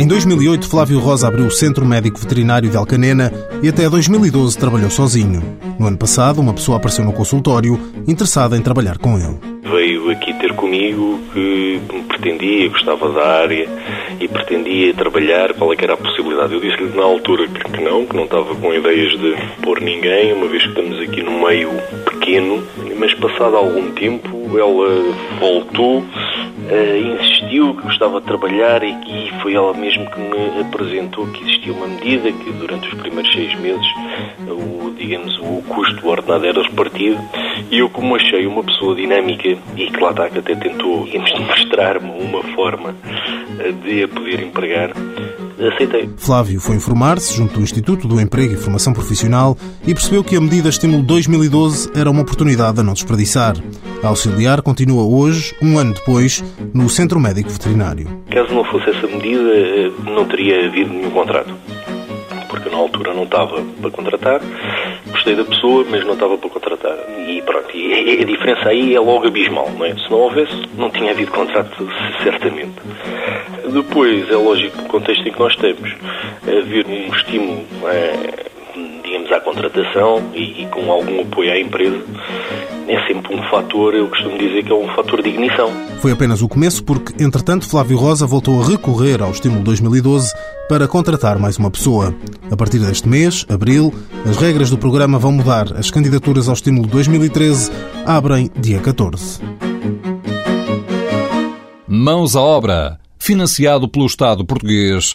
Em 2008, Flávio Rosa abriu o Centro Médico Veterinário de Alcanena e até 2012 trabalhou sozinho. No ano passado, uma pessoa apareceu no consultório interessada em trabalhar com ele. Veio aqui ter comigo que pretendia, gostava da área e pretendia trabalhar, qual é que era a possibilidade. Eu disse-lhe na altura que não, que não estava com ideias de pôr ninguém, uma vez que estamos aqui no meio pequeno, mas passado algum tempo ela voltou uh, insistiu que gostava de trabalhar e, e foi ela mesmo que me apresentou que existia uma medida que durante os primeiros seis meses o, digamos, o custo do ordenado era repartido e eu como achei uma pessoa dinâmica e que lá está que até tentou mostrar-me uma forma de a poder empregar, aceitei. Flávio foi informar-se junto do Instituto do Emprego e Formação Profissional e percebeu que a medida Estímulo 2012 era uma oportunidade a não desperdiçar. A auxiliar continua hoje, um ano depois, no Centro Médico Veterinário. Caso não fosse essa medida, eh, não teria havido nenhum contrato. Porque na altura não estava para contratar, gostei da pessoa, mas não estava para contratar. E pronto, e a diferença aí é logo abismal, não é? Se não houvesse, não tinha havido contrato, certamente. Depois, é lógico, no contexto em que nós estamos, haver um estímulo, é, à contratação e, e com algum apoio à empresa, é sempre um fator, eu costumo dizer que é um fator de ignição. Foi apenas o começo porque, entretanto, Flávio Rosa voltou a recorrer ao estímulo 2012 para contratar mais uma pessoa. A partir deste mês, abril, as regras do programa vão mudar. As candidaturas ao estímulo 2013 abrem dia 14. Mãos à obra. Financiado pelo Estado português